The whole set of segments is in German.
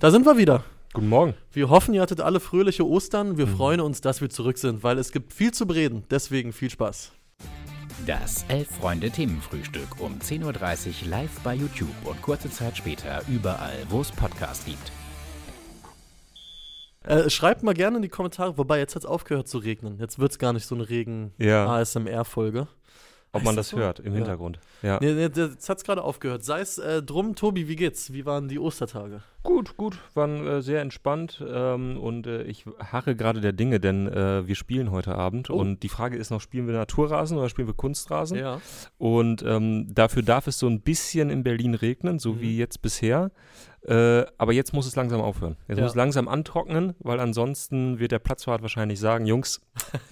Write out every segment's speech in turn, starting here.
Da sind wir wieder. Guten Morgen. Wir hoffen, ihr hattet alle fröhliche Ostern. Wir Mhm. freuen uns, dass wir zurück sind, weil es gibt viel zu bereden. Deswegen viel Spaß. Das Elf-Freunde-Themenfrühstück um 10.30 Uhr live bei YouTube und kurze Zeit später überall, wo es Podcasts gibt. Äh, schreibt mal gerne in die Kommentare, wobei jetzt hat es aufgehört zu regnen. Jetzt wird es gar nicht so eine Ja. Regen-ASMR-Folge. Ob man das das so? hört im Ja. Hintergrund. Ja. Nee, nee, jetzt hat es gerade aufgehört. Sei es äh, drum, Tobi, wie geht's? Wie waren die Ostertage? Gut, gut. Waren äh, sehr entspannt ähm, und äh, ich harre gerade der Dinge, denn äh, wir spielen heute Abend Oh. und die Frage ist noch, spielen wir Naturrasen oder spielen wir Kunstrasen? Ja. Und ähm, dafür darf es so ein bisschen in Berlin regnen, so Mhm. wie jetzt bisher. Äh, aber jetzt muss es langsam aufhören. Jetzt Ja. muss es langsam antrocknen, weil ansonsten wird der Platzwart wahrscheinlich sagen, Jungs,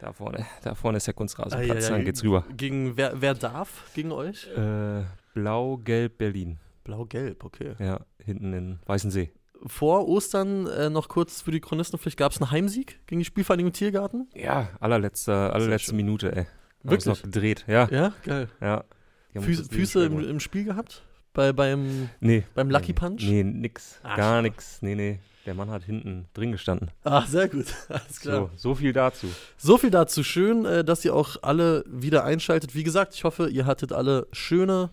da vorne, da vorne ist der Kunstrasenplatz, Ah, ja, ja, dann geht's rüber. Gegen wer, wer darf gegen euch? Äh, Blau-Gelb Berlin. Blau-Gelb, okay. Ja, hinten in Weißensee. Vor Ostern äh, noch kurz für die Chronistenpflicht gab es einen Heimsieg gegen die Spielvereinigung Tiergarten. Ja, allerletzte, allerletzte. Minute, ey. Haben Wirklich? noch gedreht, ja. Ja, geil. ja. Füße, Füße im, im Spiel gehabt? Bei, beim, Nee. beim Lucky nee, Punch? Nee, nix. Ah, gar nix. Nee, nee. Der Mann hat hinten drin gestanden. Ah, sehr gut. Alles klar. So, so viel dazu. So viel dazu. Schön, äh, dass ihr auch alle wieder einschaltet. Wie gesagt, ich hoffe, ihr hattet alle schöne,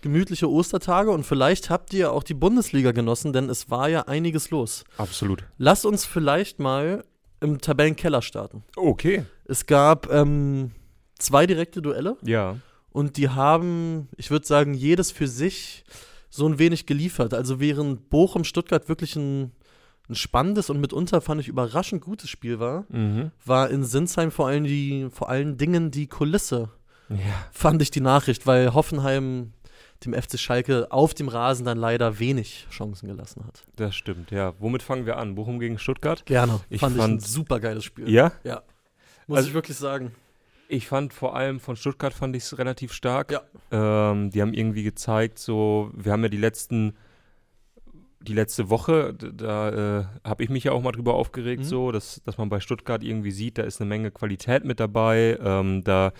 gemütliche Ostertage und vielleicht habt ihr auch die Bundesliga genossen, denn es war ja einiges los. Absolut. Lasst uns vielleicht mal im Tabellenkeller starten. Okay. Es gab ähm, zwei direkte Duelle Ja. Und die haben, ich würde sagen, jedes für sich so ein wenig geliefert. Also während Bochum-Stuttgart wirklich ein, ein spannendes und mitunter fand ich überraschend gutes Spiel war, Mhm. war in Sinsheim vor allen, die, vor allen Dingen die Kulisse, Ja. fand ich die Nachricht, weil Hoffenheim dem FC Schalke auf dem Rasen dann leider wenig Chancen gelassen hat. Das stimmt, ja. Womit fangen wir an? Bochum gegen Stuttgart? Gerne. Ich fand, ich ein fand- super geiles Spiel. Ja. Ja. Muss Also- ich wirklich sagen. Ich fand vor allem von Stuttgart fand ich es relativ stark. Ja. Ähm, die haben irgendwie gezeigt, so, wir haben ja die letzten, die letzte Woche, da äh, habe ich mich ja auch mal drüber aufgeregt, Mhm. so, dass, dass man bei Stuttgart irgendwie sieht, da ist eine Menge Qualität mit dabei. Ähm, da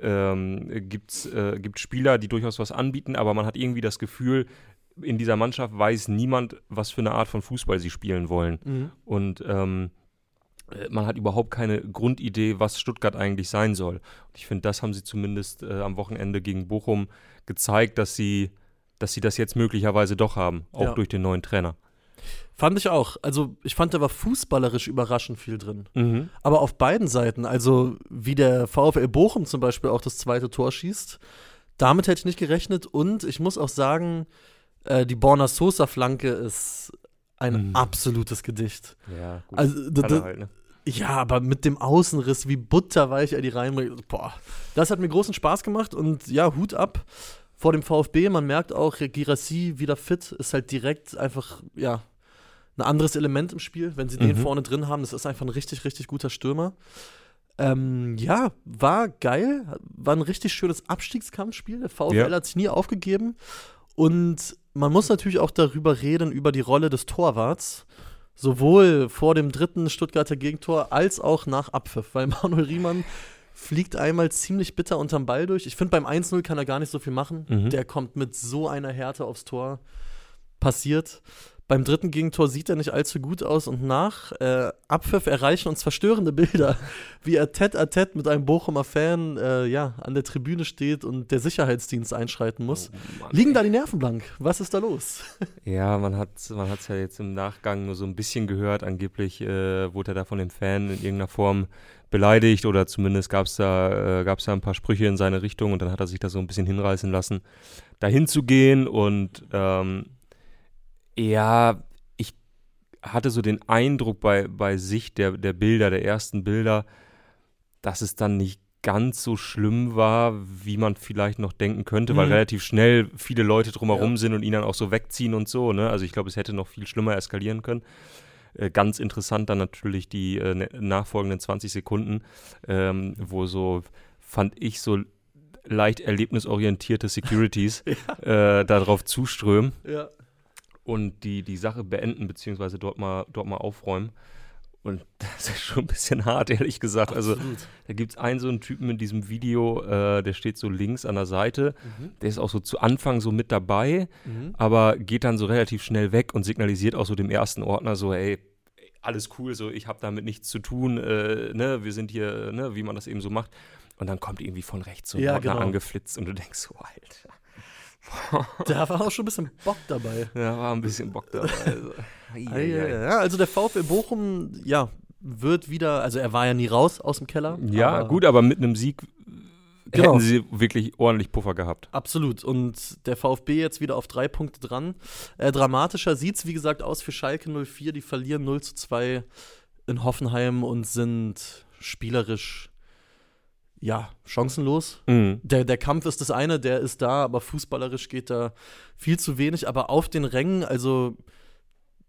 ähm, gibt's, äh, gibt Spieler, die durchaus was anbieten, aber man hat irgendwie das Gefühl, in dieser Mannschaft weiß niemand, was für eine Art von Fußball sie spielen wollen. Mhm. Und ähm, äh, man hat überhaupt keine Grundidee, was Stuttgart eigentlich sein soll. Und ich finde, das haben sie zumindest äh, am Wochenende gegen Bochum gezeigt, dass sie, dass sie das jetzt möglicherweise doch haben, auch Ja. durch den neuen Trainer. Fand ich auch. Also ich fand, da war fußballerisch überraschend viel drin. Mhm. Aber auf beiden Seiten, also wie der VfL Bochum zum Beispiel auch das zweite Tor schießt, damit hätte ich nicht gerechnet. Und ich muss auch sagen, äh, die Borna Sosa-Flanke ist ein Mhm. absolutes Gedicht. Ja, gut. Also, d- Kann er d- halt, ne? ja, aber mit dem Außenriss, wie butterweich er die reinbringt, boah, das hat mir großen Spaß gemacht und ja, Hut ab vor dem VfB. Man merkt auch, Girassi wieder fit, ist halt direkt einfach, ja, ein anderes Element im Spiel, wenn sie den Mhm. vorne drin haben. Das ist einfach ein richtig, richtig guter Stürmer. Ähm, ja, war geil, war ein richtig schönes Abstiegskampfspiel. Der VfL Ja. hat sich nie aufgegeben. Und man muss natürlich auch darüber reden, über die Rolle des Torwarts. Sowohl vor dem dritten Stuttgarter Gegentor als auch nach Abpfiff, weil Manuel Riemann fliegt einmal ziemlich bitter unterm Ball durch. Ich finde, beim 1-0 kann er gar nicht so viel machen. Mhm. Der kommt mit so einer Härte aufs Tor. Passiert. Beim dritten Gegentor sieht er nicht allzu gut aus und nach äh, Abpfiff erreichen uns verstörende Bilder, wie er tête à tête mit einem Bochumer Fan äh, ja, an der Tribüne steht und der Sicherheitsdienst einschreiten muss. Oh Mann, Liegen da die Nerven blank? Was ist da los? Ja, man hat man hat's ja jetzt im Nachgang nur so ein bisschen gehört. Angeblich äh, wurde er da von dem Fan in irgendeiner Form beleidigt oder zumindest gab es da, äh, gab's da ein paar Sprüche in seine Richtung und dann hat er sich da so ein bisschen hinreißen lassen, dahin zu gehen und ähm, ja, ich hatte so den Eindruck bei, bei Sicht der, der Bilder, der ersten Bilder, dass es dann nicht ganz so schlimm war, wie man vielleicht noch denken könnte, weil Mhm. relativ schnell viele Leute drumherum Ja. sind und ihn dann auch so wegziehen und so. Ne? Also ich glaube, es hätte noch viel schlimmer eskalieren können. Äh, ganz interessant dann natürlich die äh, ne- nachfolgenden 20 Sekunden, ähm, wo so, fand ich, so leicht erlebnisorientierte Securities äh, darauf zuströmen Ja. Und die, die Sache beenden, beziehungsweise dort mal, dort mal aufräumen. Und das ist schon ein bisschen hart, ehrlich gesagt. Also Absolut. da gibt es einen so einen Typen in diesem Video, äh, der steht so links an der Seite. Mhm. Der ist auch so zu Anfang so mit dabei, Mhm. aber geht dann so relativ schnell weg und signalisiert auch so dem ersten Ordner so, ey, alles cool, so ich habe damit nichts zu tun, äh, ne, wir sind hier, ne, wie man das eben so macht. Und dann kommt irgendwie von rechts so ein Ja, Ordner genau. angeflitzt und du denkst so, Alter. Da war auch schon ein bisschen Bock dabei. Da war ein bisschen Bock dabei. Also. Ja, ja, ja. Also der VfL Bochum, ja, wird wieder, also er war ja nie raus aus dem Keller. Ja, aber- gut, aber mit einem Sieg Genau. hätten sie wirklich ordentlich Puffer gehabt. Absolut. Und der VfB jetzt wieder auf drei Punkte dran. Äh, dramatischer sieht es, wie gesagt, aus für Schalke 04. Die verlieren 0 zu 2 in Hoffenheim und sind spielerisch, ja, chancenlos. Mhm. Der, der Kampf ist das eine, der ist da, aber fußballerisch geht da viel zu wenig. Aber auf den Rängen, also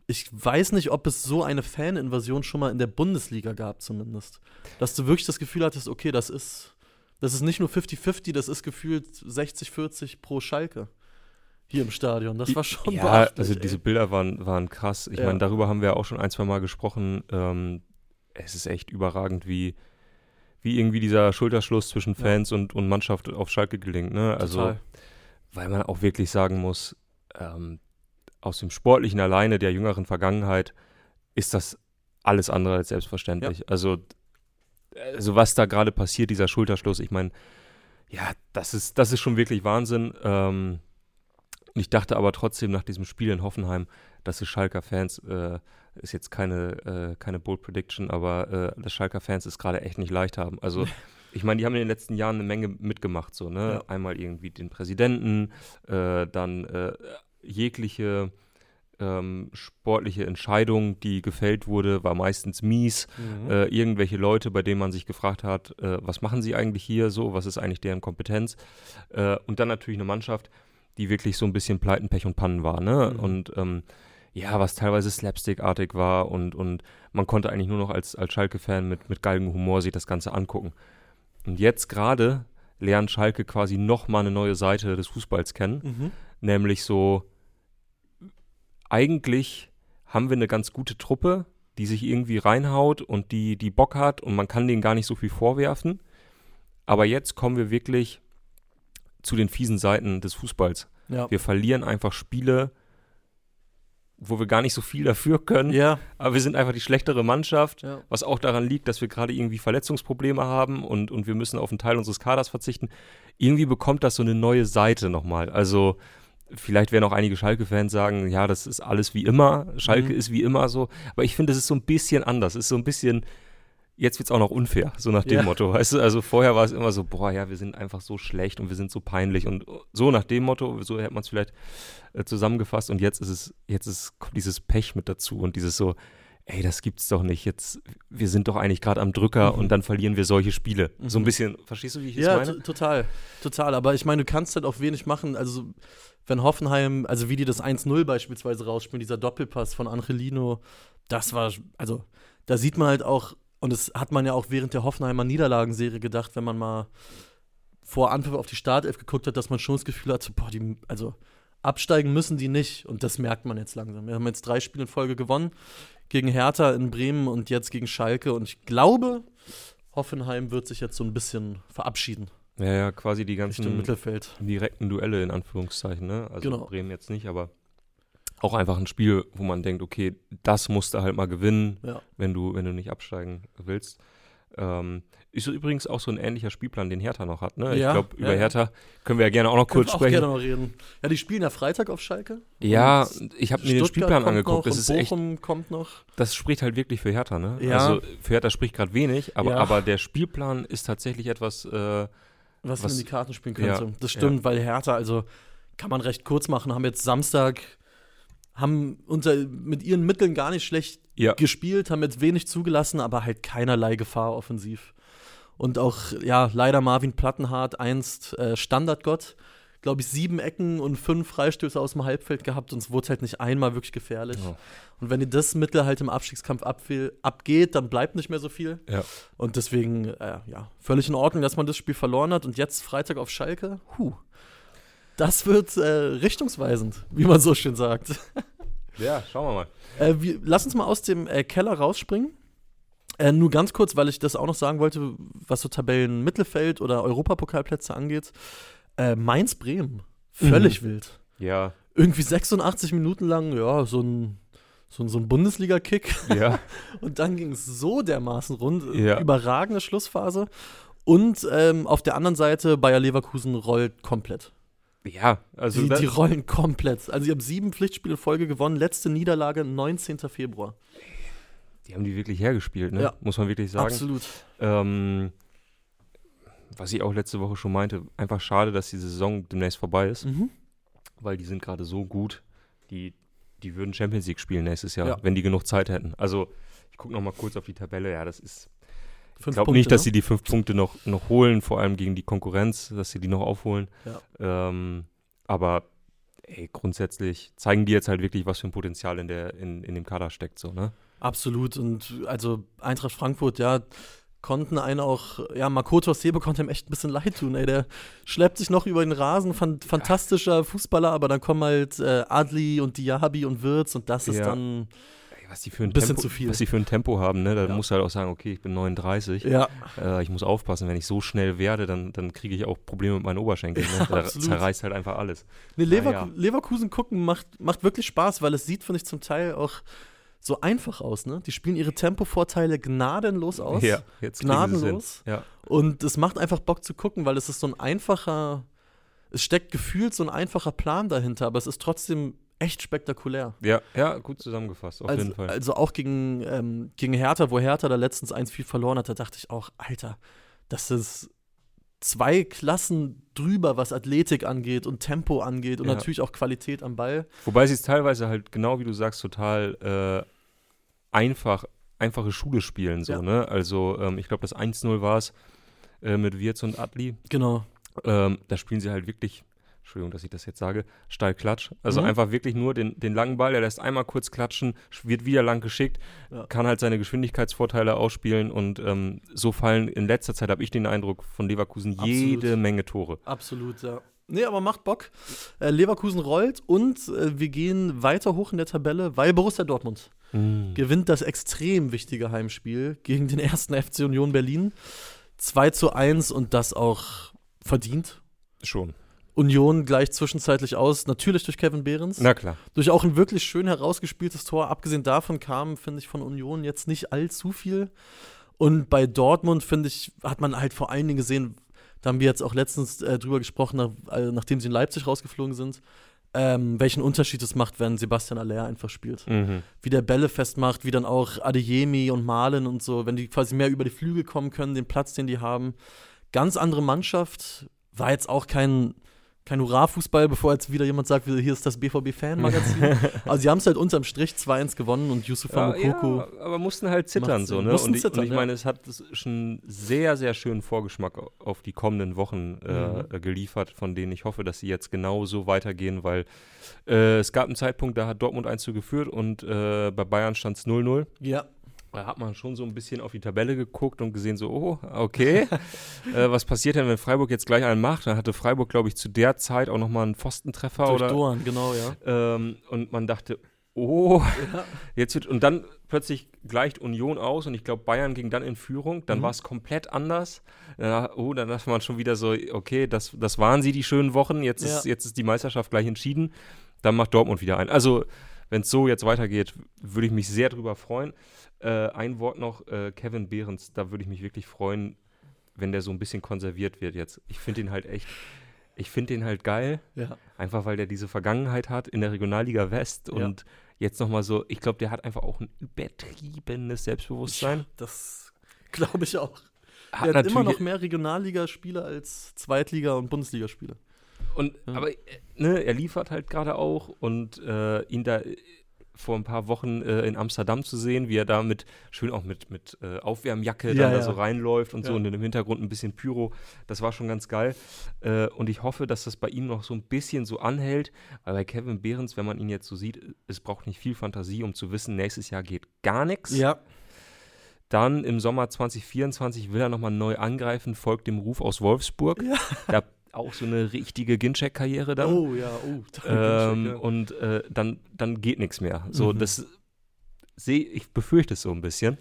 ich weiß nicht, ob es so eine Faninvasion schon mal in der Bundesliga gab, zumindest. Dass du wirklich das Gefühl hattest, okay, das ist, das ist nicht nur 50-50, das ist gefühlt 60-40 pro Schalke. Hier im Stadion. Das war schon Ja, beachtlich, also diese Bilder waren, waren krass. Ich Ja. meine, darüber haben wir auch schon ein, zwei Mal gesprochen. Ähm, es ist echt überragend, wie, wie irgendwie dieser Schulterschluss zwischen Ja. Fans und, und Mannschaft auf Schalke gelingt. Ne? Also, Total. weil man auch wirklich sagen muss, ähm, aus dem Sportlichen alleine der jüngeren Vergangenheit ist das alles andere als selbstverständlich. Also, also was da gerade passiert, dieser Schulterschluss, ich meine, ja, das ist, das ist schon wirklich Wahnsinn. Ähm, ich dachte aber trotzdem nach diesem Spiel in Hoffenheim, dass die Schalker Fans, äh, ist jetzt keine, äh, keine Bold Prediction, aber äh, dass Schalker Fans es gerade echt nicht leicht haben. Also ich meine, die haben in den letzten Jahren eine Menge mitgemacht, so, ne? Ja. Einmal irgendwie den Präsidenten, äh, dann äh, jegliche ähm, sportliche Entscheidung, die gefällt wurde, war meistens mies. Mhm. Äh, irgendwelche Leute, bei denen man sich gefragt hat, äh, was machen sie eigentlich hier so, was ist eigentlich deren Kompetenz? Äh, und dann natürlich eine Mannschaft, die wirklich so ein bisschen Pleiten, Pech und Pannen war, ne? Mhm. Und ähm, ja, was teilweise slapstickartig war und, und man konnte eigentlich nur noch als, als Schalke-Fan mit, mit geilem Humor sich das Ganze angucken. Und jetzt gerade lernt Schalke quasi nochmal eine neue Seite des Fußballs kennen, Mhm. nämlich so, eigentlich haben wir eine ganz gute Truppe, die sich irgendwie reinhaut und die, die Bock hat und man kann denen gar nicht so viel vorwerfen. Aber jetzt kommen wir wirklich zu den fiesen Seiten des Fußballs. Ja. Wir verlieren einfach Spiele, wo wir gar nicht so viel dafür können, ja, aber wir sind einfach die schlechtere Mannschaft, ja. was auch daran liegt, dass wir gerade irgendwie Verletzungsprobleme haben und, und wir müssen auf einen Teil unseres Kaders verzichten. Irgendwie bekommt das so eine neue Seite nochmal. Also vielleicht werden auch einige Schalke-Fans sagen, ja, das ist alles wie immer, Schalke Mhm. ist wie immer so, aber ich finde, es ist so ein bisschen anders, es ist so ein bisschen, jetzt wird es auch noch unfair, so nach dem Ja. Motto, weißt du, also vorher war es immer so, boah, ja, wir sind einfach so schlecht und wir sind so peinlich und so nach dem Motto, so hätte man es vielleicht äh, zusammengefasst und jetzt ist es, jetzt ist, kommt dieses Pech mit dazu und dieses so, ey, das gibt's doch nicht, jetzt, wir sind doch eigentlich gerade am Drücker Mhm. und dann verlieren wir solche Spiele. So ein Mhm. bisschen, verstehst du, wie ich das Ja, meine? to- total. Total. Aber ich meine, du kannst halt auch wenig machen. Also, wenn Hoffenheim, also wie die das 1-0 beispielsweise rausspielen, dieser Doppelpass von Angelino, das war, also, da sieht man halt auch, und das hat man ja auch während der Hoffenheimer Niederlagenserie gedacht, wenn man mal vor Anpfiff auf die Startelf geguckt hat, dass man schon das Gefühl hat, so, boah, die, also absteigen müssen die nicht. Und das merkt man jetzt langsam. Wir haben jetzt drei Spiele in Folge gewonnen. Gegen Hertha in Bremen und jetzt gegen Schalke. Und ich glaube, Hoffenheim wird sich jetzt so ein bisschen verabschieden Ja, ja, quasi die Richtung ganzen Mittelfeld. direkten Duelle in Anführungszeichen, ne? Also Genau. Bremen jetzt nicht, aber auch einfach ein Spiel, wo man denkt, okay, das musst du halt mal gewinnen, Ja. wenn du, wenn du nicht absteigen willst. Ähm, ist übrigens auch so ein ähnlicher Spielplan, den Hertha noch hat, ne? Ja, ich glaube, über ja. Hertha können wir ja gerne auch noch Können kurz auch sprechen. gerne noch reden. Ja, die spielen ja Freitag auf Schalke. Ja, ich habe mir den Spielplan angeguckt. Noch Das ist echt, kommt noch. das spricht halt wirklich für Hertha, ne? Ja. Also für Hertha spricht gerade wenig, aber, aber der Spielplan ist tatsächlich etwas, äh, Was, Was- man in die Karten spielen könnte. Das stimmt, weil Hertha, also kann man recht kurz machen, haben jetzt Samstag, haben unter, mit ihren Mitteln gar nicht schlecht ja, gespielt, haben jetzt wenig zugelassen, aber halt keinerlei Gefahr offensiv. Und auch, ja, leider Marvin Plattenhardt, einst äh, Standardgott, glaube ich, sieben Ecken und fünf Freistöße aus dem Halbfeld gehabt und es wurde halt nicht einmal wirklich gefährlich. Ja. Und wenn dir das Mittel halt im Abstiegskampf abgeht, dann bleibt nicht mehr so viel. Ja. Und deswegen, äh, ja, völlig in Ordnung, dass man das Spiel verloren hat. Und jetzt Freitag auf Schalke, huh. Das wird äh, richtungsweisend, wie man so schön sagt. ja, schauen wir mal. Äh, wir, lass uns mal aus dem äh, Keller rausspringen. Äh, nur ganz kurz, weil ich das auch noch sagen wollte, was so Tabellen Mittelfeld oder Europapokalplätze angeht. Äh, Mainz-Bremen, völlig wild. Ja, Irgendwie 86 Minuten lang, ja, so ein, so ein, so ein Bundesliga-Kick. ja. Und dann ging es so dermaßen rund. Ja. Überragende Schlussphase. Und ähm, auf der anderen Seite, Bayer Leverkusen rollt komplett. Ja, also die, die rollen komplett. Also, sie haben sieben Pflichtspiele Folge gewonnen. Letzte Niederlage 19. Februar. die haben die wirklich hergespielt, ne? Ja. muss man wirklich sagen. Absolut. Ähm, was ich auch letzte Woche schon meinte, einfach schade, dass die Saison demnächst vorbei ist, Mhm. weil die sind gerade so gut, die, die würden Champions League spielen nächstes Jahr, Ja. wenn die genug Zeit hätten. Also ich gucke noch mal kurz auf die Tabelle, ja, das ist, ich glaube nicht, dass ne? sie die fünf Punkte noch, noch holen, vor allem gegen die Konkurrenz, dass sie die noch aufholen. Ja. Ähm, aber ey, grundsätzlich zeigen die jetzt halt wirklich, was für ein Potenzial in, der, in, in dem Kader steckt, so, ne? Absolut. Und also Eintracht Frankfurt, ja, konnten einen auch, ja, Makoto Sebe konnte ihm echt ein bisschen leid tun, ey. Der schleppt sich noch über den Rasen, fan fantastischer Fußballer, aber dann kommen halt äh, Adli und Diaby und Wirtz und das ist Ja. dann, was die für ein, Bisschen Tempo, zu viel. was die für ein Tempo haben, ne? Da Ja. musst du halt auch sagen, okay, ich bin 39, ja, äh, ich muss aufpassen, wenn ich so schnell werde, dann, dann kriege ich auch Probleme mit meinen Oberschenkeln. Ne? Da absolut. zerreißt halt einfach alles. Nee, Lever ja. Leverkusen gucken macht, macht wirklich Spaß, weil es sieht, finde ich, zum Teil auch so einfach aus, ne? Die spielen ihre Tempovorteile gnadenlos aus. Ja, jetzt. Gnadenlos. Ja, Und es macht einfach Bock zu gucken, weil es ist so ein einfacher, es steckt gefühlt so ein einfacher Plan dahinter, aber es ist trotzdem echt spektakulär. ja, ja, gut zusammengefasst, auf also, jeden Fall. also auch gegen, ähm, gegen Hertha, wo Hertha da letztens 1-4 verloren hat, da dachte ich auch, Alter, das ist zwei Klassen drüber, was Athletik angeht und Tempo angeht und Ja. natürlich auch Qualität am Ball. Wobei sie es teilweise halt, genau wie du sagst, total äh, einfach, einfache Schule spielen, so, Ja. ne? Also, ähm, ich glaube, das 1-0 war es äh, mit Wirtz und Adli. Genau. Ähm, da spielen sie halt wirklich, Entschuldigung, dass ich das jetzt sage, steil Klatsch. Also Mhm. einfach wirklich nur den, den langen Ball, der lässt einmal kurz klatschen, sch- wird wieder lang geschickt, Ja. kann halt seine Geschwindigkeitsvorteile ausspielen und ähm, so fallen in letzter Zeit, habe ich den Eindruck, von Leverkusen Absolut. jede Menge Tore. Absolut, ja. Nee, aber macht Bock. Äh, Leverkusen rollt und äh, wir gehen weiter hoch in der Tabelle, weil Borussia Dortmund Mhm. gewinnt das extrem wichtige Heimspiel gegen den ersten FC Union Berlin. 2 zu 1 und das auch verdient. Schon. Union gleich zwischenzeitlich aus, natürlich durch Kevin Behrens. Na klar. Durch auch ein wirklich schön herausgespieltes Tor. Abgesehen davon kam, finde ich, von Union jetzt nicht allzu viel. Und bei Dortmund, finde ich, hat man halt vor allen Dingen gesehen, da haben wir jetzt auch letztens äh, drüber gesprochen, nach, äh, nachdem sie in Leipzig rausgeflogen sind, ähm, welchen Unterschied es macht, wenn Sebastian Aller einfach spielt. Mhm. Wie der Bälle festmacht, wie dann auch Adeyemi und Malen und so, wenn die quasi mehr über die Flügel kommen können, den Platz, den die haben. Ganz andere Mannschaft, war jetzt auch kein, kein Hurra-Fußball, bevor jetzt wieder jemand sagt, hier ist das BVB-Fan-Magazin. also sie haben es halt unterm Strich 2-1 gewonnen und Yusufa Ja, Mokoko. ja, aber mussten halt zittern so, ne? Und ich, zittern, und ich ja. meine, es hat schon sehr, sehr schönen Vorgeschmack au- auf die kommenden Wochen äh, Mhm. äh, geliefert, von denen ich hoffe, dass sie jetzt genau so weitergehen, weil äh, es gab einen Zeitpunkt, da hat Dortmund 1 zu geführt und äh, bei Bayern stand es 0-0. Ja, Da hat man schon so ein bisschen auf die Tabelle geguckt und gesehen, so, oh, okay, äh, was passiert denn, wenn Freiburg jetzt gleich einen macht? Dann hatte Freiburg, glaube ich, zu der Zeit auch nochmal einen Pfostentreffer durch oder Doan, genau, ja. ähm, und man dachte, oh, Ja. jetzt wird, und dann plötzlich gleicht Union aus und ich glaube, Bayern ging dann in Führung, dann Mhm. war es komplett anders. Ja, oh, dann dachte man schon wieder so, okay, das, das waren sie, die schönen Wochen, jetzt, ist, Ja. jetzt ist die Meisterschaft gleich entschieden, dann macht Dortmund wieder ein. Also, wenn es so jetzt weitergeht, würde ich mich sehr drüber freuen. Äh, ein Wort noch, äh, Kevin Behrens, da würde ich mich wirklich freuen, wenn der so ein bisschen konserviert wird jetzt. Ich finde ihn halt echt, ich finde ihn halt geil. ja. Einfach weil der diese Vergangenheit hat in der Regionalliga West Ja. und jetzt nochmal so, ich glaube, der hat einfach auch ein übertriebenes Selbstbewusstsein. Das glaube ich auch. Hat Er hat immer noch mehr Regionalligaspiele als Zweitliga- und Bundesligaspiele. Und, Ja. aber äh, ne, er liefert halt gerade auch und äh, ihn da vor ein paar Wochen äh, in Amsterdam zu sehen, wie er da mit, schön auch mit, mit äh, Aufwärmjacke Ja, dann da ja. so reinläuft und so Ja. und im Hintergrund ein bisschen Pyro, das war schon ganz geil. Äh, und ich hoffe, dass das bei ihm noch so ein bisschen so anhält, weil bei Kevin Behrens, wenn man ihn jetzt so sieht, es braucht nicht viel Fantasie, um zu wissen, nächstes Jahr geht gar nichts. Ja, Dann im Sommer 2024 will er nochmal neu angreifen, folgt dem Ruf aus Wolfsburg. Ja. Da auch so eine richtige Ginczek-Karriere dann. Oh ja, oh. ähm, ja. Und äh, dann, dann geht nichts mehr. So, Mhm. das sehe ich befürchte es so ein bisschen,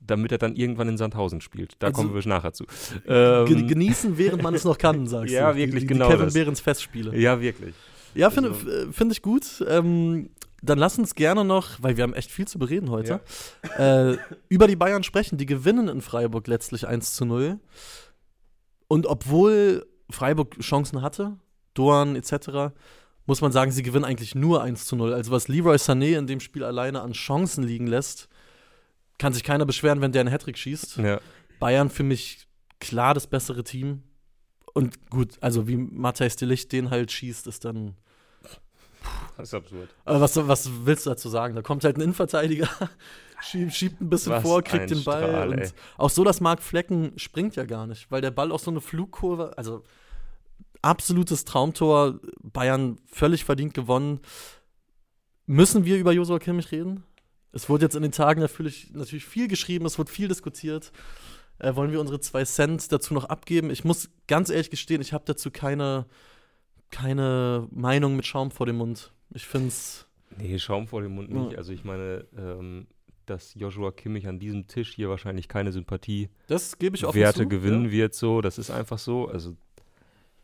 damit er dann irgendwann in Sandhausen spielt. Da Also- kommen wir nachher zu. Ähm, genießen, während man es noch kann, sagst Ja, du. wirklich, die, genau Die Kevin das. Behrens Festspiele. ja, wirklich. Ja, finde Also- f- finde ich gut. Ähm, dann lass uns gerne noch, weil wir haben echt viel zu bereden heute, äh, über die Bayern sprechen. Die gewinnen in Freiburg letztlich 1 zu 0. Und obwohl Freiburg Chancen hatte, Doan etc., muss man sagen, sie gewinnen eigentlich nur 1 zu 0. Also was Leroy Sané in dem Spiel alleine an Chancen liegen lässt, kann sich keiner beschweren, wenn der einen Hattrick schießt. Ja. Bayern für mich klar das bessere Team. Und gut, also wie Matthijs de Licht den halt schießt, ist dann Das ist absurd. aber was, was willst du dazu sagen? Da kommt halt ein Innenverteidiger, schiebt, schiebt ein bisschen Was vor, kriegt den Ball. Strahl, auch so, dass Marc Flecken springt ja gar nicht, weil der Ball auch so eine Flugkurve, also absolutes Traumtor, Bayern völlig verdient gewonnen. Müssen wir über Josua Kimmich reden? Es wurde jetzt in den Tagen natürlich, natürlich viel geschrieben, es wurde viel diskutiert. Äh, wollen wir unsere zwei Cent dazu noch abgeben? Ich muss ganz ehrlich gestehen, ich habe dazu keine, keine Meinung mit Schaum vor dem Mund. Ich finde es. Nee, Schaum vor dem Mund Ja. nicht. Also ich meine, ähm, dass Joshua Kimmich an diesem Tisch hier wahrscheinlich keine Sympathie Das gebe ich auch Werte zu, gewinnen wird so. Das ist einfach so. Also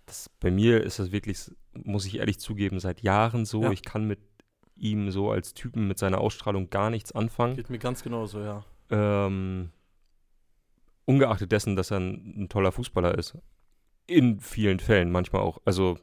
das, bei mir ist das wirklich, muss ich ehrlich zugeben, seit Jahren so. Ja. Ich kann mit ihm so als Typen mit seiner Ausstrahlung gar nichts anfangen. Geht mir ganz genauso, ja. Ähm, ungeachtet dessen, dass er ein, ein toller Fußballer ist. In vielen Fällen manchmal auch. Also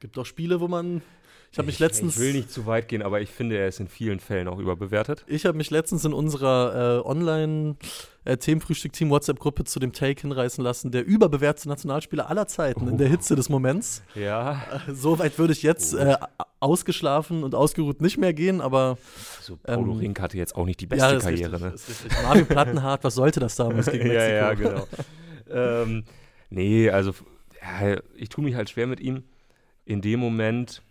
Gibt auch Spiele, wo man. Ich habe mich letztens. Ich will nicht zu weit gehen, aber ich finde, er ist in vielen Fällen auch überbewertet. Ich habe mich letztens in unserer äh, Online-Themenfrühstück-Team WhatsApp-Gruppe zu dem Take hinreißen lassen, der überbewertete Nationalspieler aller Zeiten in der Hitze des Moments. Ja. Äh, so weit würde ich jetzt Oh. äh, ausgeschlafen und ausgeruht nicht mehr gehen, aber Also Paulo Ähm, Rink hatte jetzt auch nicht die beste ja, Karriere, richtig, ne? ist richtig. Marvin Plattenhardt, was sollte das damals gegen Mexiko? ja, ja, genau. ähm, nee, also ja, ich tue mich halt schwer mit ihm. In dem Moment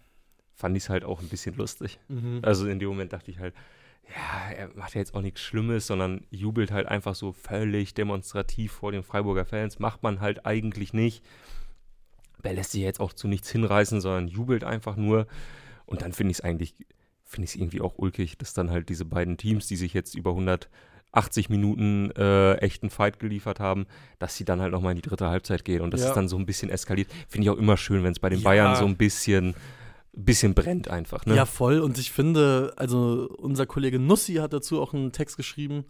fand ich es halt auch ein bisschen lustig. Mhm. Also in dem Moment dachte ich halt, ja, er macht ja jetzt auch nichts Schlimmes, sondern jubelt halt einfach so völlig demonstrativ vor den Freiburger Fans. Macht man halt eigentlich nicht. Er lässt sich jetzt auch zu nichts hinreißen, sondern jubelt einfach nur. Und dann finde ich es eigentlich, finde ich es irgendwie auch ulkig, dass dann halt diese beiden Teams, die sich jetzt über 180 Minuten äh, echten Fight geliefert haben, dass sie dann halt nochmal in die dritte Halbzeit gehen und das Ja. ist dann so ein bisschen eskaliert. Finde ich auch immer schön, wenn es bei den Ja. Bayern so ein bisschen, bisschen brennt einfach. Ne? Ja, voll. Und ich finde, also unser Kollege Nussi hat dazu auch einen Text geschrieben.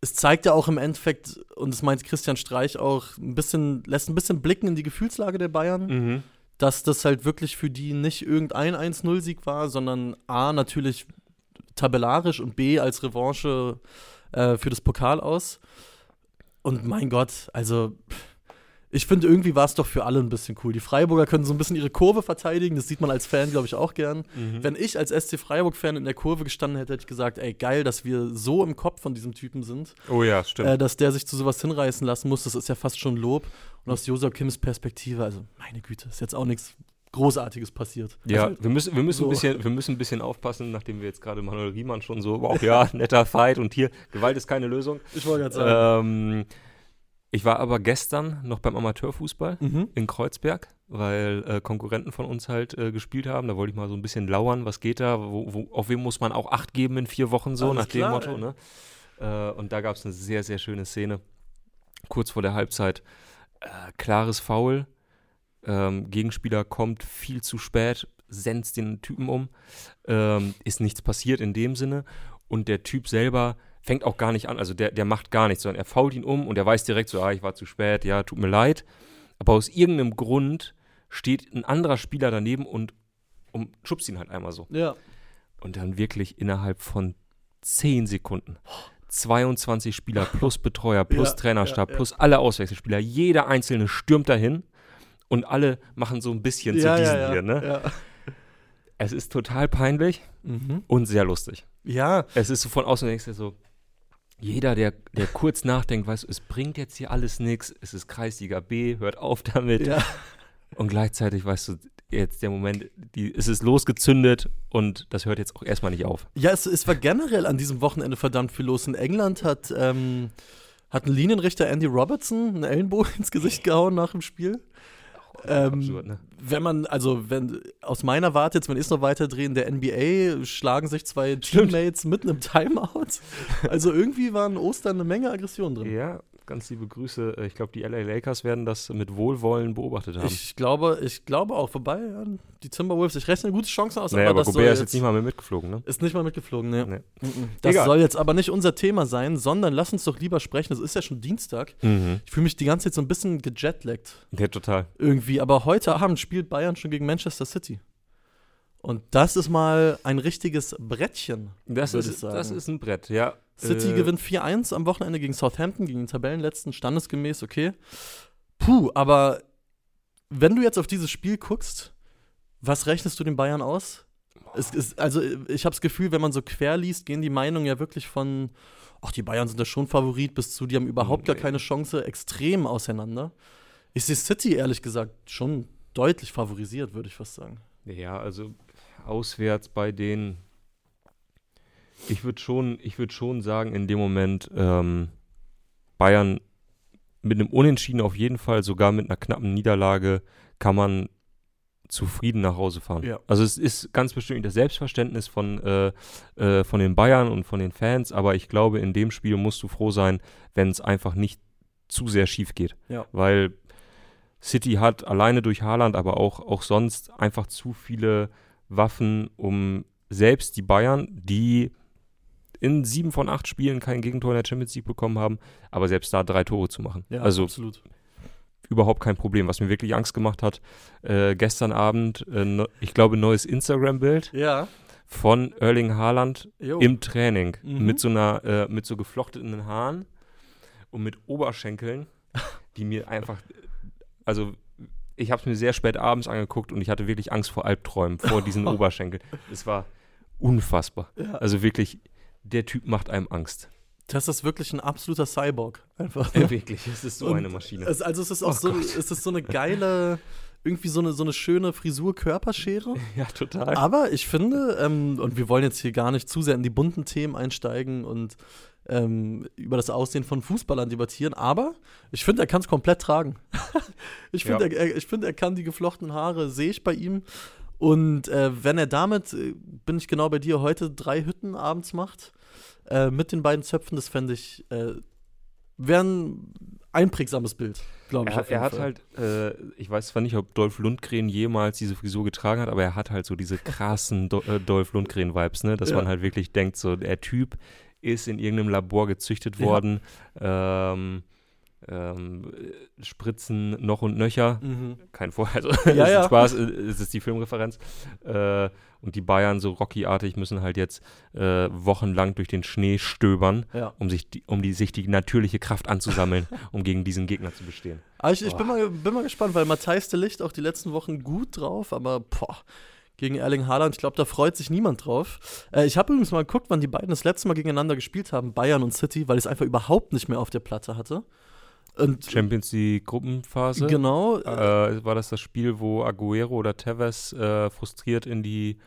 Es zeigt ja auch im Endeffekt, und das meint Christian Streich auch, ein bisschen, lässt ein bisschen blicken in die Gefühlslage der Bayern, Mhm. dass das halt wirklich für die nicht irgendein 1-0-Sieg war, sondern A, natürlich tabellarisch und B, als Revanche äh, für das Pokal aus. Und mein Gott, also ich finde, irgendwie war es doch für alle ein bisschen cool. Die Freiburger können so ein bisschen ihre Kurve verteidigen, das sieht man als Fan, glaube ich, auch gern. Mhm. Wenn ich als SC Freiburg-Fan in der Kurve gestanden hätte, hätte ich gesagt, ey, geil, dass wir so im Kopf von diesem Typen sind, Oh ja, stimmt. äh, dass der sich zu sowas hinreißen lassen muss, das ist ja fast schon Lob. Und aus Josua Kims Perspektive, also meine Güte, ist jetzt auch nichts Großartiges passiert. ja, Also, wir müssen, wir, müssen so. ein bisschen, wir müssen ein bisschen aufpassen, nachdem wir jetzt gerade Manuel Riemann schon so, wow, ja, netter Fight und hier, Gewalt ist keine Lösung. ich wollte gerade sagen. Ähm, ich war aber gestern noch beim Amateurfußball Mhm. in Kreuzberg, weil äh, Konkurrenten von uns halt äh, gespielt haben. Da wollte ich mal so ein bisschen lauern, was geht da, wo, wo, auf wen muss man auch Acht geben in vier Wochen so, Alles nach dem klar, Motto. ey. Ne? Äh, und da gab es eine sehr, sehr schöne Szene. Kurz vor der Halbzeit, äh, klares Foul. Ähm, Gegenspieler kommt viel zu spät, senzt den Typen um. Ähm, ist nichts passiert in dem Sinne. Und der Typ selber fängt auch gar nicht an, also der, der macht gar nichts, sondern er fault ihn um und er weiß direkt so, ah, ich war zu spät, ja, tut mir leid. Aber aus irgendeinem Grund steht ein anderer Spieler daneben und, und schubst ihn halt einmal so. Ja. Und dann wirklich innerhalb von 10 Sekunden 22 Spieler plus Betreuer, plus Ja, Trainerstab, ja, ja. plus alle Auswechselspieler, jeder einzelne stürmt dahin und alle machen so ein bisschen zu ja, hier. Ne? ja. Es ist total peinlich Mhm. und sehr lustig. ja, Es ist so von außen denkst du so, jeder, der, der kurz nachdenkt, weißt du, es bringt jetzt hier alles nichts, es ist Kreisliga B, hört auf damit. ja. Und gleichzeitig weißt du, jetzt der Moment, die, es ist losgezündet und das hört jetzt auch erstmal nicht auf. Ja, es, es war generell an diesem Wochenende verdammt viel los. In England hat, ähm, hat ein Linienrichter Andy Robertson einen Ellenbogen ins Gesicht gehauen nach dem Spiel. Ähm, Absurd, ne? wenn man, also wenn aus meiner Warte jetzt, ich es noch weiterdrehen, der NBA schlagen sich zwei Teammates mitten im Timeout. Also irgendwie waren Ostern eine Menge Aggression drin. Ja, ganz liebe Grüße. Äh, Ich glaube, die LA Lakers werden das mit Wohlwollen beobachtet haben. Ich glaube, ich glaube auch vorbei. Ja, die Timberwolves, ich rechne gute Chancen aus, naja, aber das Gobert ist jetzt nicht mal mehr mitgeflogen, ne? Ist nicht mal mitgeflogen, ne. Nee. Mhm. Das Egal. soll jetzt aber nicht unser Thema sein, sondern lass uns doch lieber sprechen. Es ist ja schon Dienstag. Mhm. Ich fühle mich die ganze Zeit so ein bisschen gejetlaggt Ja, total. irgendwie. Aber heute Abend spielt Bayern schon gegen Manchester City. Und das ist mal ein richtiges Brettchen. Das Würde ich ist, sagen. das ist ein Brett, ja. City Äh, gewinnt 4-1 am Wochenende gegen Southampton, gegen den Tabellenletzten, standesgemäß, okay. Puh, aber wenn du jetzt auf dieses Spiel guckst, was rechnest du den Bayern aus? Es ist, also ich habe das Gefühl, wenn man so quer liest, gehen die Meinungen ja wirklich von, ach, die Bayern sind da schon Favorit, bis zu, die haben überhaupt gar Nee. keine Chance, extrem auseinander. Ich sehe City ehrlich gesagt schon deutlich favorisiert, würde ich fast sagen. Ja, also auswärts bei denen. Ich würde schon, ich würde schon sagen, in dem Moment ähm, Bayern mit einem Unentschieden auf jeden Fall, sogar mit einer knappen Niederlage, kann man zufrieden nach Hause fahren. Ja. Also es ist ganz bestimmt das Selbstverständnis von, äh, äh, von den Bayern und von den Fans, aber ich glaube, in dem Spiel musst du froh sein, wenn es einfach nicht zu sehr schief geht. Ja. Weil City hat alleine durch Haaland, aber auch, auch sonst einfach zu viele Waffen, um selbst die Bayern, die in sieben von acht Spielen kein Gegentor in der Champions League bekommen haben, aber selbst da drei Tore zu machen. Ja, also absolut. überhaupt kein Problem. Was mir wirklich Angst gemacht hat, äh, gestern Abend, äh, ich glaube, neues Instagram-Bild Ja. von Erling Haaland Jo. im Training Mhm. mit so einer, äh, mit so geflochtenen Haaren und mit Oberschenkeln, die mir einfach, also ich habe es mir sehr spät abends angeguckt und ich hatte wirklich Angst vor Albträumen, vor diesen Oberschenkeln. Es war unfassbar. Ja. Also wirklich, der Typ macht einem Angst. Das ist wirklich ein absoluter Cyborg. Einfach. Äh, wirklich, es ist so Und eine Maschine. Es, also es ist auch Oh so, Gott. es ist so eine geile, irgendwie so eine, so eine schöne Frisur-Körperschere. ja, total. Aber ich finde, ähm, und wir wollen jetzt hier gar nicht zu sehr in die bunten Themen einsteigen und ähm, über das Aussehen von Fußballern debattieren, aber ich finde, er kann es komplett tragen. ich finde, Ja. er, ich finde, er kann die geflochtenen Haare, sehe ich bei ihm. Und äh, wenn er damit, äh, bin ich genau bei dir, heute drei Hütten abends macht, äh, mit den beiden Zöpfen, das fände ich, äh, wäre ein einprägsames Bild, glaube ich. Er, er hat Fall. halt, äh, ich weiß zwar nicht, ob Dolph Lundgren jemals diese Frisur getragen hat, aber er hat halt so diese krassen Do Dolph Lundgren-Vibes, ne? Dass Ja. man halt wirklich denkt, so der Typ ist in irgendeinem Labor gezüchtet Ja. worden, ähm, ähm, äh, Spritzen noch und nöcher. Mhm. Kein Vor, also Ja, es ist ja. Spaß, äh, es ist die Filmreferenz. Äh, und die Bayern so Rocky-artig müssen halt jetzt äh, wochenlang durch den Schnee stöbern, Ja. um sich die, um die, sich die natürliche Kraft anzusammeln, um gegen diesen Gegner zu bestehen. Aber ich, ich bin, mal, bin mal gespannt, weil Matthijs de Licht auch die letzten Wochen gut drauf, aber boah, gegen Erling Haaland, ich glaube, da freut sich niemand drauf. Äh, ich habe übrigens mal geguckt, wann die beiden das letzte Mal gegeneinander gespielt haben, Bayern und City, weil ich es einfach überhaupt nicht mehr auf der Platte hatte. Und Champions League Gruppenphase. genau, Äh, war das das Spiel, wo Aguero oder Tevez äh, frustriert in die,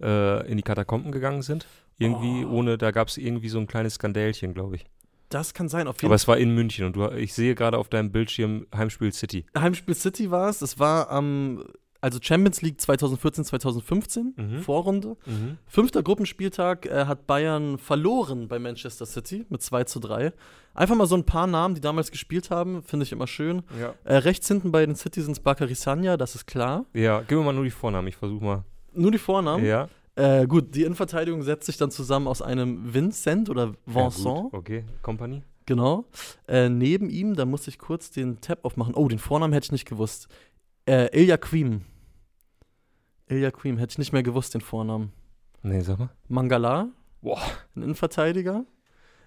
äh, in die Katakomben gegangen sind? Irgendwie Oh. ohne, da gab es irgendwie so ein kleines Skandälchen, glaube ich. das kann sein. Auf jeden Aber es war in München und du, ich sehe gerade auf deinem Bildschirm Heimspiel City. Heimspiel City war es. Es war am, also Champions League 2014, 2015, Mhm. Vorrunde. Fünfter Gruppenspieltag äh, hat Bayern verloren bei Manchester City mit 2 zu 3. Einfach mal so ein paar Namen, die damals gespielt haben, finde ich immer schön. Ja. Äh, rechts hinten bei den Citizens Bakary Sanya, das ist klar. ja, gib mir mal nur die Vornamen, ich versuche mal. Nur die Vornamen. Ja. Äh, gut, die Innenverteidigung setzt sich dann zusammen aus einem Vincent oder Vincent, Ja, okay, Company. genau. Äh, neben ihm, da muss ich kurz den Tab aufmachen. Oh, den Vornamen hätte ich nicht gewusst. Äh, Ilya Quim. Ilya Quim, hätte ich nicht mehr gewusst, den Vornamen. Nee, sag mal. Mangala, Boah. ein Innenverteidiger.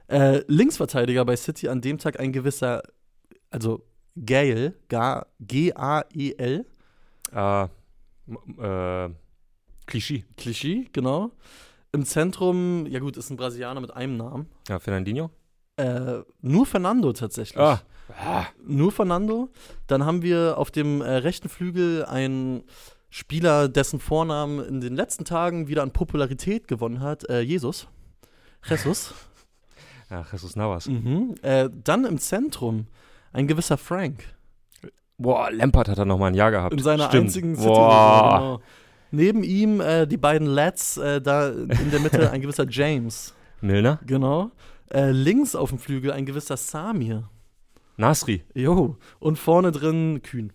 Äh, Linksverteidiger bei City an dem Tag ein gewisser, also Gael, Ga- G-A-E-L, Ah, äh, Klischee. Klischee, genau. Im Zentrum, ja gut, ist ein Brasilianer mit einem Namen. Ja, Fernandinho. Äh, nur Fernando tatsächlich. Ah. ah. Nur Fernando. Dann haben wir auf dem äh, rechten Flügel einen Spieler, dessen Vornamen in den letzten Tagen wieder an Popularität gewonnen hat, äh, Jesus. Jesus. Ja, Jesus Navas. mhm. äh, dann im Zentrum ein gewisser Frank. Boah, Lampard hat er noch mal ein Jahr gehabt. In seiner Stimmt. einzigen Boah. Genau. Neben ihm äh, die beiden Lads, äh, da in der Mitte ein gewisser James. Milner? Genau. Äh, links auf dem Flügel ein gewisser Samir. Nasri? Jo. Und vorne drin Kühn.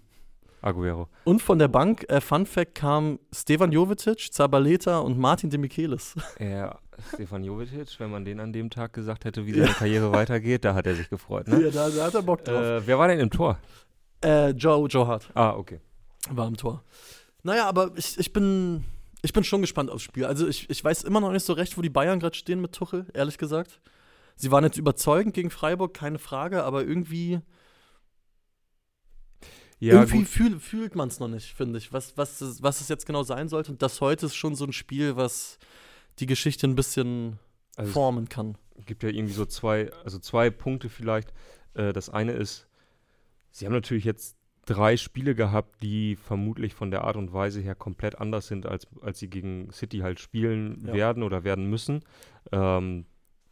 Aguero. Und von der Bank, äh, Fun Fact, kam Stevan Jovetic, Zabaleta und Martin de Michelis. Ja, Stefan Jovetic, wenn man den an dem Tag gesagt hätte, wie seine Karriere weitergeht, da hat er sich gefreut, ne? Ja, da, da hat er Bock drauf. Äh, wer war denn im Tor? Äh, Joe, Joe Hart Ah, okay. war im Tor. Naja, aber ich, ich bin. Ich bin schon gespannt aufs Spiel. Also ich, ich weiß immer noch nicht so recht, wo die Bayern gerade stehen mit Tuchel, ehrlich gesagt. Sie waren jetzt überzeugend gegen Freiburg, keine Frage, aber irgendwie, Ja, irgendwie fühl, fühlt man es noch nicht, finde ich, was, was, es, was es jetzt genau sein sollte. Und das heute ist schon so ein Spiel, was die Geschichte ein bisschen Also es formen kann. gibt ja irgendwie so zwei, also zwei Punkte vielleicht. Äh, das eine ist, sie haben natürlich jetzt drei Spiele gehabt, die vermutlich von der Art und Weise her komplett anders sind, als, als sie gegen City halt spielen Ja. werden oder werden müssen. Ähm,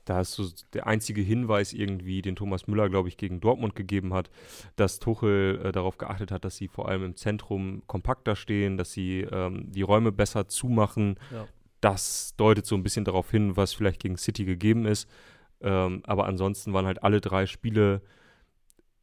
da ist so der einzige Hinweis irgendwie, den Thomas Müller, glaube ich, gegen Dortmund gegeben hat, dass Tuchel äh, darauf geachtet hat, dass sie vor allem im Zentrum kompakter stehen, dass sie ähm, die Räume besser zumachen. Ja. Das deutet so ein bisschen darauf hin, was vielleicht gegen City gegeben ist. Ähm, aber ansonsten waren halt alle drei Spiele,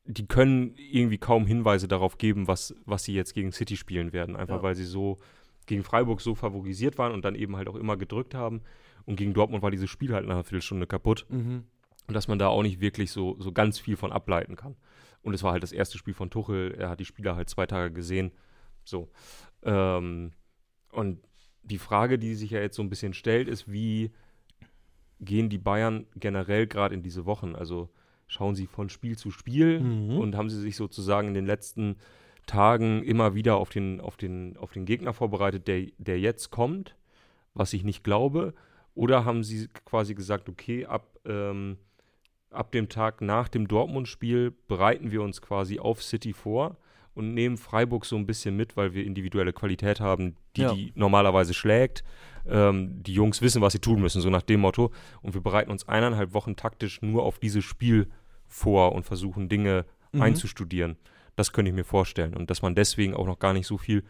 die können irgendwie kaum Hinweise darauf geben, was, was sie jetzt gegen City spielen werden. Einfach Ja. weil sie so gegen Freiburg so favorisiert waren und dann eben halt auch immer gedrückt haben. Und gegen Dortmund war dieses Spiel halt nach einer Viertelstunde kaputt. Mhm. Und dass man da auch nicht wirklich so, so ganz viel von ableiten kann. Und es war halt das erste Spiel von Tuchel. Er hat die Spieler halt zwei Tage gesehen. So. Ähm, und die Frage, die sich ja jetzt so ein bisschen stellt, ist, wie gehen die Bayern generell gerade in diese Wochen? Also schauen sie von Spiel zu Spiel Mhm. und haben sie sich sozusagen in den letzten Tagen immer wieder auf den, auf den, auf den Gegner vorbereitet, der, der jetzt kommt, was ich nicht glaube? Oder haben sie quasi gesagt, okay, ab, ähm, ab dem Tag nach dem Dortmund-Spiel bereiten wir uns quasi auf City vor und nehmen Freiburg so ein bisschen mit, weil wir individuelle Qualität haben, die Ja. die normalerweise schlägt. Ähm, die Jungs wissen, was sie tun müssen, so nach dem Motto. Und wir bereiten uns eineinhalb Wochen taktisch nur auf dieses Spiel vor und versuchen Dinge Mhm. einzustudieren. Das könnte ich mir vorstellen. Und dass man deswegen auch noch gar nicht so viel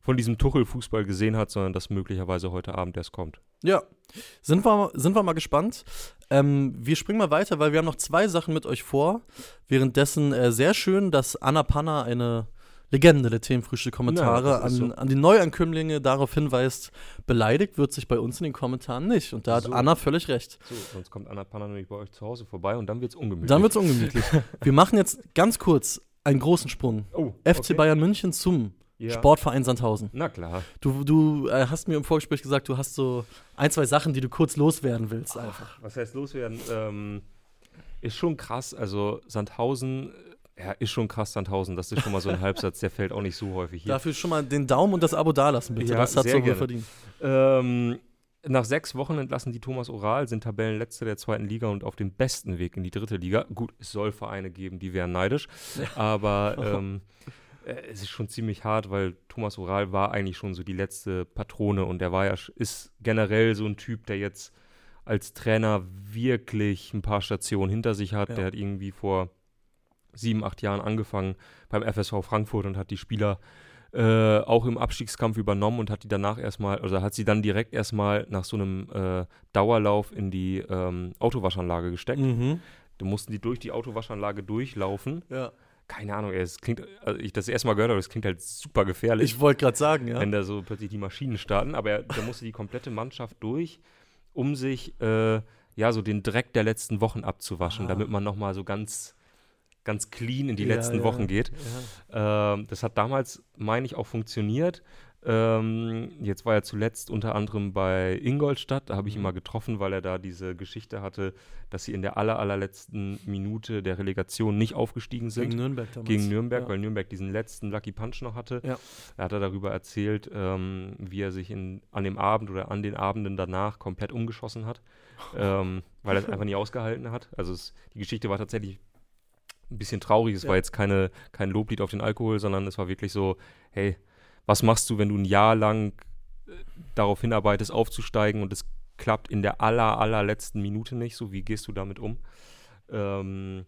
von diesem Tuchel-Fußball gesehen hat, sondern dass möglicherweise heute Abend erst kommt. Ja, sind wir, sind wir mal gespannt. Ähm, wir springen mal weiter, weil wir haben noch zwei Sachen mit euch vor. Währenddessen äh, sehr schön, dass Anna Panna, eine Legende der Themenfrühstück-Kommentare, Ja, an, so. an die Neuankömmlinge darauf hinweist, beleidigt wird sich bei uns in den Kommentaren nicht. Und da hat So. Anna völlig recht. So, sonst kommt Anna Panna nämlich bei euch zu Hause vorbei und dann wird es ungemütlich. Dann wird es ungemütlich. wir machen jetzt ganz kurz einen großen Sprung. oh, FC okay. Bayern München zum Ja. Sportverein Sandhausen. Na klar. Du, du äh, hast mir im Vorgespräch gesagt, du hast so ein, zwei Sachen, die du kurz loswerden willst einfach. Was heißt loswerden? Ähm, ist schon krass. Also Sandhausen, ja, ist schon krass Sandhausen. Das ist schon mal so ein Halbsatz, der fällt auch nicht so häufig hier. Dafür schon mal den Daumen und das Abo dalassen, bitte. Ja, das hat so wohl verdient. Ähm, nach sechs Wochen entlassen die Thomas Oral, sind Tabellenletzter der zweiten Liga und auf dem besten Weg in die dritte Liga. Gut, es soll Vereine geben, die wären neidisch, aber ähm, äh, es ist schon ziemlich hart, weil Thomas Oral war eigentlich schon so die letzte Patrone und der war ja, ist generell so ein Typ, der jetzt als Trainer wirklich ein paar Stationen hinter sich hat. Ja. Der hat irgendwie vor sieben, acht Jahren angefangen beim FSV Frankfurt und hat die Spieler äh, auch im Abstiegskampf übernommen und hat die danach erstmal, oder hat sie dann direkt erstmal nach so einem äh, Dauerlauf in die ähm, Autowaschanlage gesteckt. Mhm. Da mussten die durch die Autowaschanlage durchlaufen. Ja. Keine Ahnung, es klingt, also ich das erste Mal gehört habe, es klingt halt super gefährlich, Ich wollte gerade sagen, ja. wenn da so plötzlich die Maschinen starten. Aber er, da musste die komplette Mannschaft durch, um sich äh, ja so den Dreck der letzten Wochen abzuwaschen, Ah. damit man nochmal so ganz, ganz clean in die Ja, letzten ja, Wochen geht. Ja. Ähm, das hat damals, meine ich, auch funktioniert. Ähm, jetzt war er zuletzt unter anderem bei Ingolstadt. Da habe ich ihn Mhm. mal getroffen, weil er da diese Geschichte hatte, dass sie in der aller, allerletzten Minute der Relegation nicht aufgestiegen sind. Gegen Nürnberg damals. Gegen Nürnberg, weil Nürnberg diesen letzten Lucky Punch noch hatte. Ja. Da hat er darüber erzählt, ähm, wie er sich in, an dem Abend oder an den Abenden danach komplett umgeschossen hat, ähm, weil er es einfach nie ausgehalten hat. Also es, die Geschichte war tatsächlich ein bisschen traurig. Es Ja. war jetzt keine, kein Loblied auf den Alkohol, sondern es war wirklich so, hey, was machst du, wenn du ein Jahr lang äh, darauf hinarbeitest, aufzusteigen und es klappt in der aller, allerletzten Minute nicht? So, wie gehst du damit um? Ähm,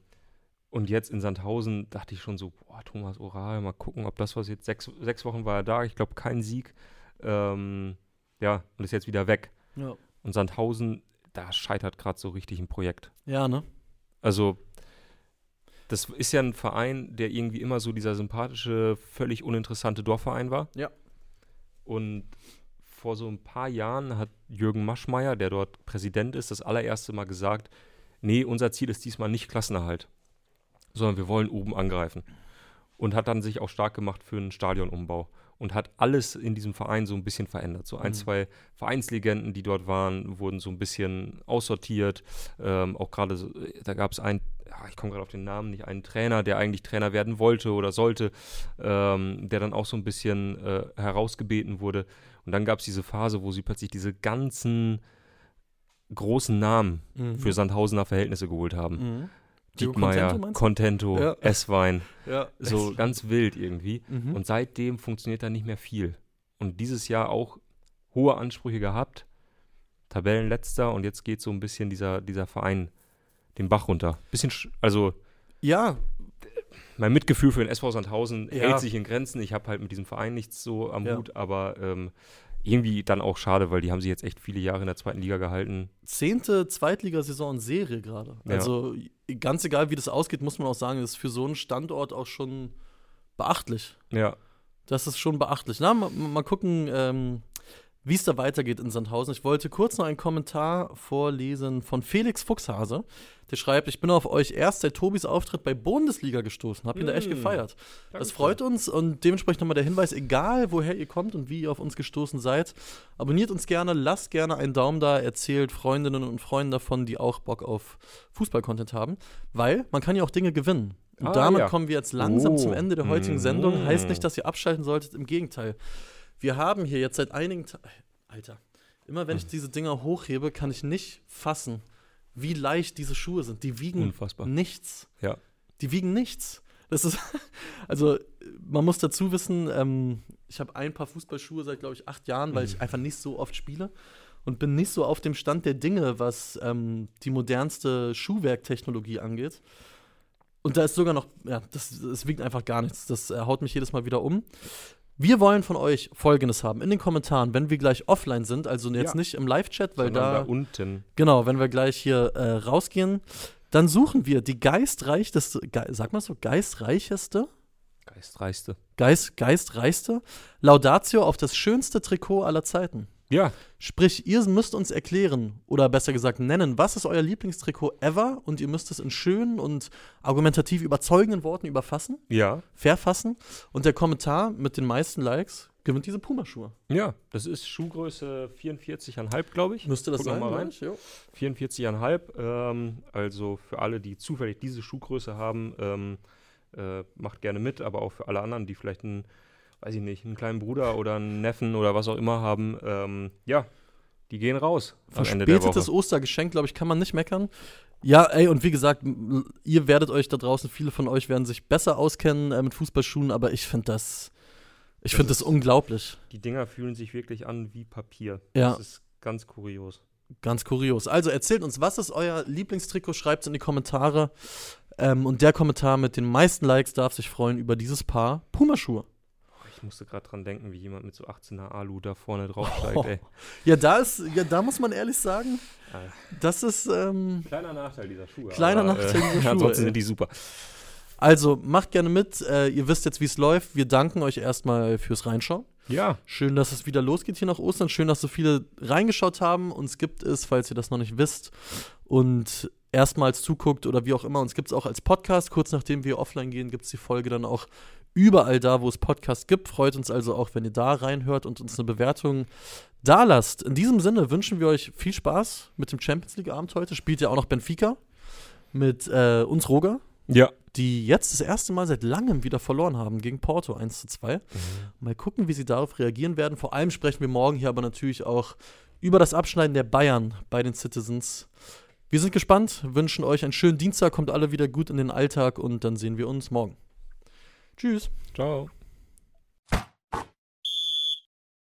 Und jetzt in Sandhausen dachte ich schon so, boah, Thomas Oral, mal gucken, ob das was jetzt, sechs, sechs Wochen war er da, ich glaube kein Sieg. Ähm, ja, und ist jetzt wieder weg. Ja, Und Sandhausen, da scheitert gerade so richtig ein Projekt. ja ne? Also, das ist ja ein Verein, der irgendwie immer so dieser sympathische, völlig uninteressante Dorfverein war. Ja. Und vor so ein paar Jahren hat Jürgen Maschmeyer, der dort Präsident ist, das allererste Mal gesagt, nee, unser Ziel ist diesmal nicht Klassenerhalt, sondern wir wollen oben angreifen. Und hat dann sich auch stark gemacht für einen Stadionumbau und hat alles in diesem Verein so ein bisschen verändert. So ein, Mhm. zwei Vereinslegenden, die dort waren, wurden so ein bisschen aussortiert. Ähm, auch gerade, so, da gab es einen, ja, ich komme gerade auf den Namen nicht, einen Trainer, der eigentlich Trainer werden wollte oder sollte, ähm, der dann auch so ein bisschen äh, herausgebeten wurde. Und dann gab es diese Phase, wo sie plötzlich diese ganzen großen Namen Mhm. für Sandhausener Verhältnisse geholt haben. Mhm. Diekmeyer, Contento, Ja. Esswein, Ja. so ganz wild irgendwie. Mhm. Und seitdem funktioniert da nicht mehr viel. Und dieses Jahr auch hohe Ansprüche gehabt, Tabellenletzter und jetzt geht so ein bisschen dieser, dieser Verein den Bach runter. Bisschen, sch- also ja, mein Mitgefühl für den SV Sandhausen Ja. hält sich in Grenzen. Ich habe halt mit diesem Verein nichts so am Ja. Hut, aber ähm, irgendwie dann auch schade, weil die haben sich jetzt echt viele Jahre in der zweiten Liga gehalten. zehnte Zweitligasaison in Serie gerade. Ja. Also ganz egal, wie das ausgeht, muss man auch sagen, ist für so einen Standort auch schon beachtlich. Ja, Das ist schon beachtlich. Na, mal, mal gucken, ähm, wie es da weitergeht in Sandhausen. Ich wollte kurz noch einen Kommentar vorlesen von Felix Fuchshase. Der schreibt, ich bin auf euch erst seit Tobis Auftritt bei Bundesliga gestoßen. Hab ihn da echt Mm. gefeiert. Das Dankeschön. freut uns und dementsprechend nochmal der Hinweis, egal woher ihr kommt und wie ihr auf uns gestoßen seid, abonniert uns gerne, lasst gerne einen Daumen da, erzählt Freundinnen und Freunden davon, die auch Bock auf Fußball-Content haben, weil man kann ja auch Dinge gewinnen. Und Ah, damit ja. kommen wir jetzt langsam Oh. zum Ende der heutigen. Sendung. Heißt nicht, dass ihr abschalten solltet, im Gegenteil. Wir haben hier jetzt seit einigen Tagen, Alter, immer wenn ich diese Dinger hochhebe, kann ich nicht fassen, wie leicht diese Schuhe sind. Die wiegen unfassbar. nichts. Ja. Die wiegen nichts. Das ist, also man muss dazu wissen, ähm, ich habe ein paar Fußballschuhe seit, glaube ich, acht Jahren, weil ich einfach nicht so oft spiele und bin nicht so auf dem Stand der Dinge, was ähm, die modernste Schuhwerktechnologie angeht. Und da ist sogar noch, ja, das, das wiegt einfach gar nichts. Das äh, haut mich jedes Mal wieder um. Wir wollen von euch Folgendes haben in den Kommentaren, wenn wir gleich offline sind, also jetzt Ja. nicht im Live-Chat, weil Sondern da, da unten. genau, wenn wir gleich hier äh, rausgehen, dann suchen wir die geistreichste, ge sag mal so, geistreicheste, Geistreichste. Geist, geistreichste Laudatio auf das schönste Trikot aller Zeiten. Ja, Sprich, ihr müsst uns erklären oder besser gesagt nennen, was ist euer Lieblingstrikot ever und ihr müsst es in schönen und argumentativ überzeugenden Worten überfassen, ja, verfassen und der Kommentar mit den meisten Likes gewinnt diese Pumaschuhe. ja. Das ist Schuhgröße 44,5, glaube ich. Müsste das Guck sein? mal rein. Mensch? Jo. 44,5. Ähm, also für alle, die zufällig diese Schuhgröße haben, ähm, äh, macht gerne mit, aber auch für alle anderen, die vielleicht einen, weiß ich nicht, einen kleinen Bruder oder einen Neffen oder was auch immer haben, ähm, ja, die gehen raus Verspätetes. Ostergeschenk, glaube ich, kann man nicht meckern. Ja, ey, und wie gesagt, ihr werdet euch da draußen, viele von euch werden sich besser auskennen äh, mit Fußballschuhen, aber ich finde das, ich finde das unglaublich. Die Dinger fühlen sich wirklich an wie Papier. Ja. Das ist ganz kurios. Ganz kurios. Also erzählt uns, was ist euer Lieblingstrikot? Schreibt es in die Kommentare. Ähm, und der Kommentar mit den meisten Likes darf sich freuen über dieses Paar Pumaschuhe. Ich musste gerade dran denken, wie jemand mit so 18er Alu da vorne draufsteigt, ey. Ja, da ist, ja, da muss man ehrlich sagen, das ist, ähm, Kleiner Nachteil dieser Schuhe. Kleiner aber, Nachteil dieser Schuhe, Ansonsten sind die super. also macht gerne mit. Äh, ihr wisst jetzt, wie es läuft. Wir danken euch erstmal fürs Reinschauen. Ja, Schön, dass es wieder losgeht hier nach Ostern. Schön, dass so viele reingeschaut haben. Uns gibt es, falls ihr das noch nicht wisst und erstmals zuguckt oder wie auch immer, uns gibt es auch als Podcast. Kurz nachdem wir offline gehen, gibt es die Folge dann auch überall da, wo es Podcasts gibt. Freut uns also auch, wenn ihr da reinhört und uns eine Bewertung da lasst. In diesem Sinne wünschen wir euch viel Spaß mit dem Champions League-Abend heute. Spielt ja auch noch Benfica mit äh, uns Roger, ja. die jetzt das erste Mal seit langem wieder verloren haben gegen Porto 1 zu 2. Mal gucken, wie sie darauf reagieren werden. Vor allem sprechen wir morgen hier aber natürlich auch über das Abschneiden der Bayern bei den Citizens. Wir sind gespannt, wünschen euch einen schönen Dienstag, kommt alle wieder gut in den Alltag und dann sehen wir uns morgen. Tschüss. Ciao.